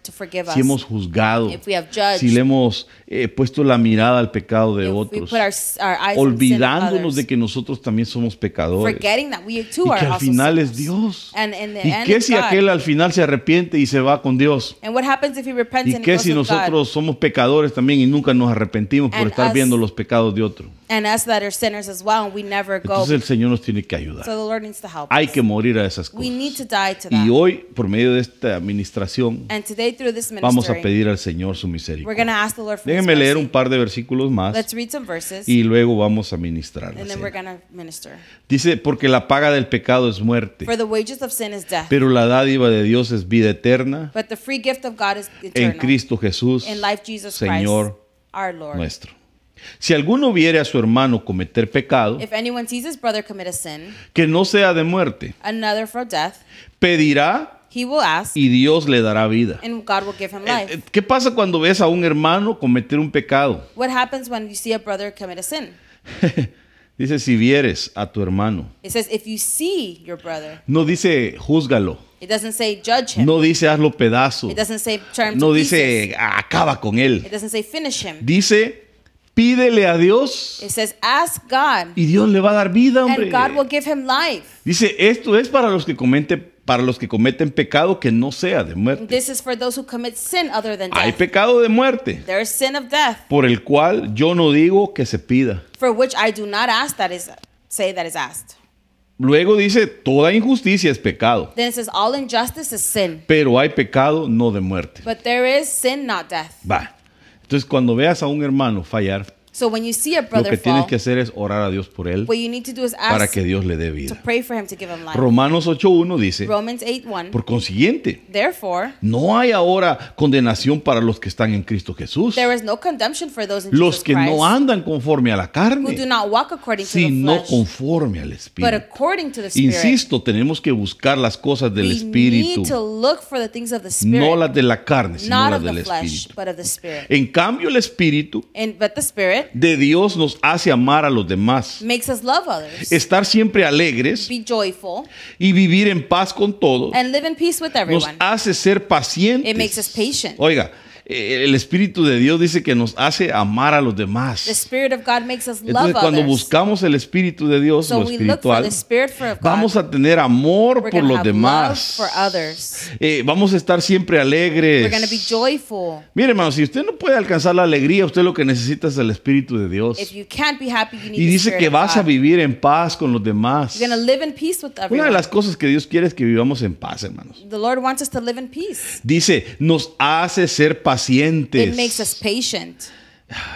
si hemos juzgado, judged, si le hemos eh, puesto la mirada al pecado de otros, our, our olvidándonos de que nosotros también somos pecadores forgetting that we too y are que al final es. Dios. And ¿Y qué si aquel al final se arrepiente y se va con Dios? And what happens if he repents ¿Y qué si nosotros somos pecadores también y nunca nos arrepentimos por estar viendo los pecados de otro? And us that are sinners as well, and we never go. Entonces el Señor nos tiene que So ayudar. the Lord needs to help Hay us. que morir a esas We need cosas. to die to that. Y hoy, por medio de esta administración, and today through this vamos a ministry, pedir al Señor su we're misericordia. going to ask the Lord for Déjenme his leer mercy. un par de versículos más Let's read some verses, y luego vamos a ministrar. la and then we're cena. going to minister. Dice, porque la paga del pecado es muerte, For the wages of sin is death, pero la dádiva de Dios es vida eterna but the free gift of God is en eternal. Cristo Jesús, in life Jesus Señor Christ, our Lord. nuestro. Si alguno viere a su hermano cometer pecado, If anyone sees his brother commit a sin, que no sea de muerte, another for death, pedirá he will ask, y Dios le dará vida. and God will give him Eh, life. eh, ¿Qué pasa cuando ves a un hermano cometer un pecado? What happens when you see a brother commit a sin? Dice, si vieres a tu hermano. It says, if you see your brother, No dice, júzgalo. it doesn't say judge him. No dice, hazlo pedazo. It doesn't say turn No to pieces. dice, acaba con él. It doesn't say finish him. Dice, pídele a Dios It says ask God, y Dios le va a dar vida, hombre. and God will give him life. Dice, esto es para los que cometen, para los que cometen pecado que no sea de muerte. This is for those who commit sin other than Hay death. pecado de muerte, There is sin of death, por el cual yo no digo que se pida. for which I do not ask that is say that is asked. Luego dice, toda injusticia es pecado, Then it says all injustice is sin, pero hay pecado no de muerte. but there is sin, not death. Va. Entonces, cuando veas a un hermano fallar, So when you see a lo brother que tienes fall, que hacer es orar a Dios por él what you need to do is para ask que Dios le dé to vida. pray for him to give him life. Romanos 8.1 dice, Romans 8 1. por consiguiente, Therefore, no hay ahora condenación para los que están en Cristo Jesús, there is no condemnation for those in los Jesus que Christ no andan conforme a la who do carne, not walk according to the sino flesh, conforme al but Espíritu. according to the Spirit. Insisto, tenemos que buscar las cosas del we Espíritu, need to look for the things of the Spirit, no las de la carne, sino not las of del the flesh, Espíritu. but of the Spirit. En cambio, el Espíritu And but the Spirit de Dios nos hace amar a los demás, makes us love others, estar siempre alegres be joyful, y vivir en paz con todos. and live in peace with Nos everyone. hace ser It makes us pacientes. patient. Oiga, el Espíritu de Dios dice que nos hace amar a los The demás. Spirit of God makes us love Entonces, cuando buscamos el Espíritu de Dios, So lo espiritual, vamos a tener amor We're por los demás. Eh, vamos a estar siempre alegres. joyful. Mire, hermano, si usted no puede alcanzar la alegría, usted lo que necesita es el Espíritu de Dios. If you can't be happy, you need Y dice que vas a vivir en paz con los demás. Una de las cosas que Dios quiere es que vivamos en paz, hermanos. Dice, nos hace ser pacientes. It makes us patient.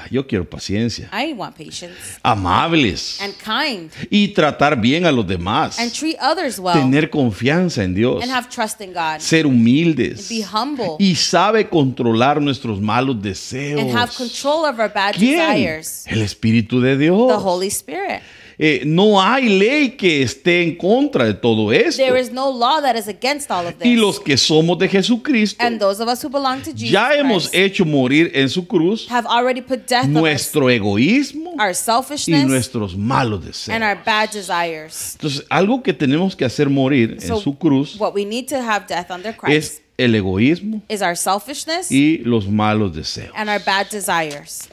Yo quiero paciencia. I want patience Amables. and kind Y tratar bien a los demás. and treat others well Tener confianza en Dios. and have trust in God Ser humildes. Be humble. Y sabe controlar nuestros malos deseos. and have control of our bad ¿Quién? desires. El Espíritu de Dios. The Holy Spirit. Eh, no hay ley que esté en contra de todo esto. There is no law that is against all of Y this. los que somos de Jesucristo, And those of us who belong to Jesus ya hemos Christ hecho morir en su cruz have already put death on us, nuestro egoísmo our y selfishness nuestros malos deseos. and our bad desires. Entonces, algo que tenemos que hacer morir en su cruz what we need to have death under es Christ el egoísmo is our selfishness y los malos deseos. and our bad desires.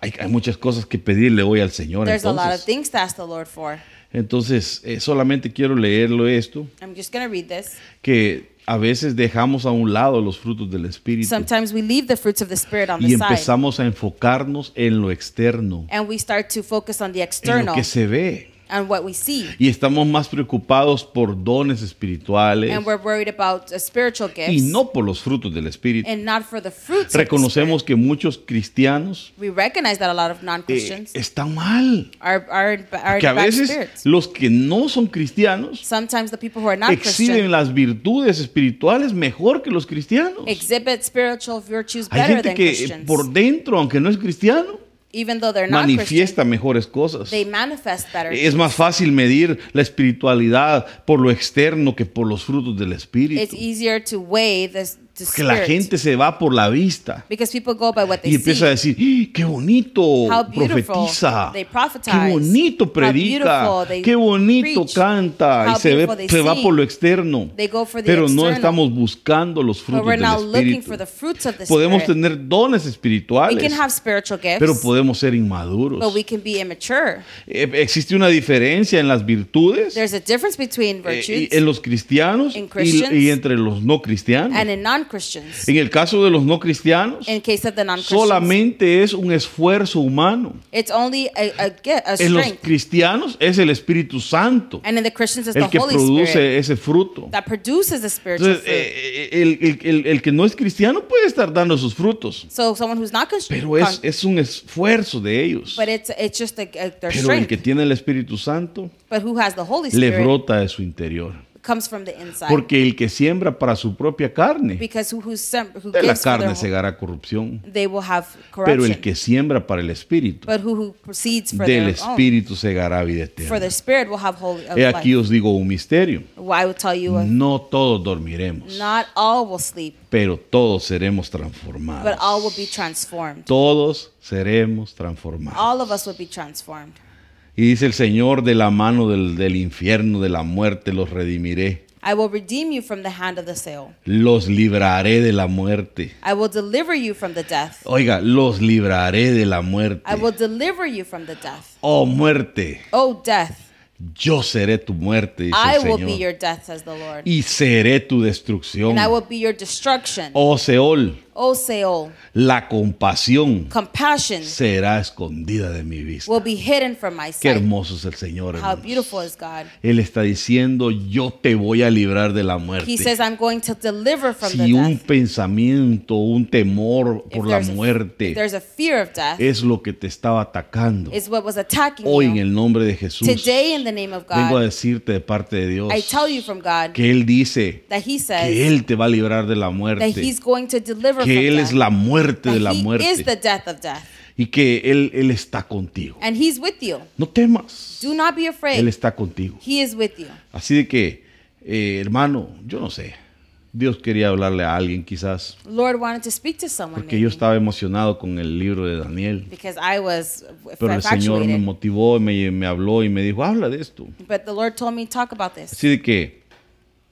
Hay, hay muchas cosas que pedirle hoy al Señor. There's a lot of Entonces, things to ask the Lord for. entonces eh, solamente quiero leerlo esto, I'm just to read this. que a veces dejamos a un lado los frutos del Espíritu Sometimes we leave the fruits of the Spirit on y the side empezamos a enfocarnos en lo externo, and we start to focus on the en lo external que se ve. And what we see. Y estamos más preocupados por dones espirituales And we're worried about uh, spiritual y gifts no por los frutos del Espíritu. and not for the fruits of the Reconocemos que muchos cristianos Spirit. We recognize that a lot of eh, non-Christians están mal. are, are, are Que a bad veces spirits. los que no son cristianos Sometimes the people who are not exhiben Christian las virtudes espirituales mejor que los cristianos. exhibit spiritual virtues Hay better gente than que eh, Christians. por dentro, aunque no es cristiano, Even though they're not manifiesta mejores cosas. they manifest better. Es más fácil medir la espiritualidad por lo externo que por los frutos del It's Espíritu. easier to weigh this the Que la gente se va por la vista. Because people go by what they y empieza a decir, "¡Ah, qué bonito profetiza, qué bonito predica, qué bonito canta y se, ve, se va por lo externo. Pero no estamos buscando los frutos del Espíritu. Podemos tener dones We espirituales, can have spiritual gifts, pero podemos ser inmaduros. but we can be immature. Eh, Existe una diferencia en las virtudes There's a difference between eh, en los cristianos in y, Christians y entre los no cristianos. non-Christians. En el caso de los no cristianos, In case of the non-Christians, solamente es un esfuerzo humano. it's only a, a, a En los cristianos es el Espíritu Santo And in the Christians, it's el the que Holy produce Spirit ese fruto. that produces the spiritual Entonces, fruit. eh, eh, el, el- el- el que no es cristiano puede estar dando sus frutos, so someone who's not Christian, pero es, es un esfuerzo de ellos. but it's it's just a, their Pero el que tiene el Espíritu Santo but who has the Holy le Spirit brota de su interior. Comes from the inside. Porque el que siembra para su propia carne, because who who, who de la for carne segará corrupción. they will have Pero el que siembra para el Espíritu, but who, for del Espíritu segará vida for eterna. their spirit will have holy He aquí life. os digo un misterio. Well, I will tell you, uh, No todos dormiremos, not all will sleep, pero todos seremos but transformados. all will be transformed. Todos seremos transformados. All of us will be transformed. Y dice el Señor, de la mano del, del infierno, de la muerte, los redimiré. I will redeem you from the hand of the sail. Los libraré de la muerte. I will deliver you from the death. Oiga, los libraré de la muerte. I will deliver you from the death. Oh muerte, Oh, death, yo seré tu muerte, dice I el will be Señor. your death, says the Lord. Y seré tu destrucción. And I will be your destruction. Oh Seol, Oh, Seol, la compasión compassion será escondida de mi vista. will be hidden from my Qué sight. hermoso es el Señor. How beautiful is God. Él está diciendo, yo te voy a librar de la He muerte. says, I'm going to deliver from the Si un death. pensamiento, un temor If por la a, muerte there's a fear of death, es lo que te estaba atacando, is what was attacking hoy en you. el nombre de Jesús, Today, in the name of vengo a God, decirte de parte de Dios I tell you from God que Él dice that He que says Él te va a librar de la that muerte, He's going to deliver from que Él death. es la muerte de la He is the muerte death of death. y que Él, Él está contigo. And He's with you. No temas, Do not be Él afraid. está contigo. He is with you. Así de que, eh, hermano, yo no sé, Dios quería hablarle a alguien quizás, Lord wanted to speak to someone porque yo maybe, estaba emocionado con el libro de Daniel. because I was Pero el Señor me motivó, me, me habló y me dijo, habla de esto. But the Lord told me talk about this. Así de que,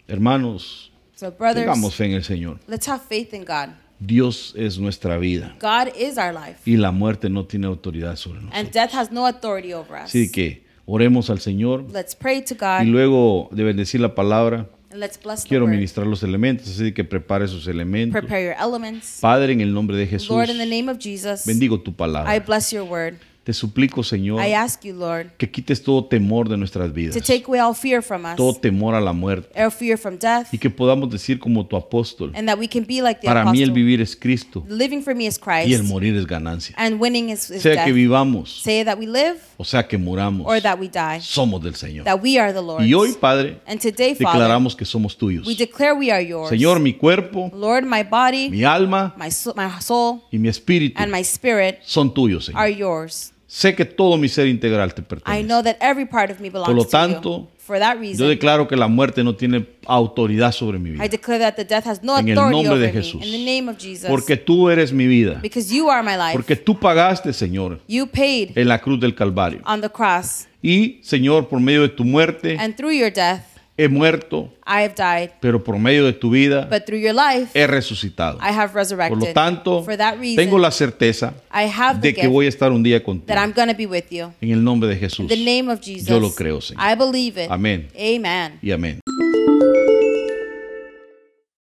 hermanos, So brothers, tengamos fe en el Señor. let's have faith in God. Dios es nuestra vida God is our life. y la muerte no tiene autoridad sobre And nosotros. death has no authority over us. Así que oremos al Señor Let's pray to y God luego de bendecir la palabra, and let's bless quiero ministrar los elementos, así que prepare sus elementos. Prepare your elements. Padre, en el nombre de Jesús, Lord, in the name of Jesus, bendigo tu I palabra. bless your word. Te suplico, Señor, I ask you, Lord, que quites todo temor de nuestras to vidas, take away all fear from us, todo temor a la muerte, all fear from death, y que podamos decir como tu apóstol, and that we can be like the para mí el vivir es Cristo Living for me is y el Christ, morir es ganancia. and winning is, is Sea death. que vivamos, Say that we live o sea que muramos, or that we die, somos del Señor. that we are the Lord's. Y hoy, Padre, and today, Father, declaramos que somos tuyos. we declare we are yours. Señor, mi cuerpo, Lord, my body, mi alma my, soul, my soul, y mi espíritu and my spirit son tuyos, are Señor. yours. Sé que todo mi ser integral te I pertenece. know that every part of me belongs Por lo to tanto, you. That Yo reason, declaro que la muerte no tiene autoridad sobre mi I vida. declare that the death has no En el authority nombre de me. Jesús. In the name of Jesus. Porque tú eres mi vida. because you are my life. Porque tú pagaste, Señor, you paid en la cruz del Calvario. on the cross. Y, Señor, por medio de tu muerte, And through your death, he muerto, I have died. pero por medio de tu vida, But through your life, he resucitado. I have resurrected. Por lo tanto, For that reason, tengo la certeza I have de que voy a estar un día contigo. that I'm to be with you. En el nombre de Jesús. In the name of Jesus. Yo lo creo, Señor. I believe it. Amén. Amen. Y amén.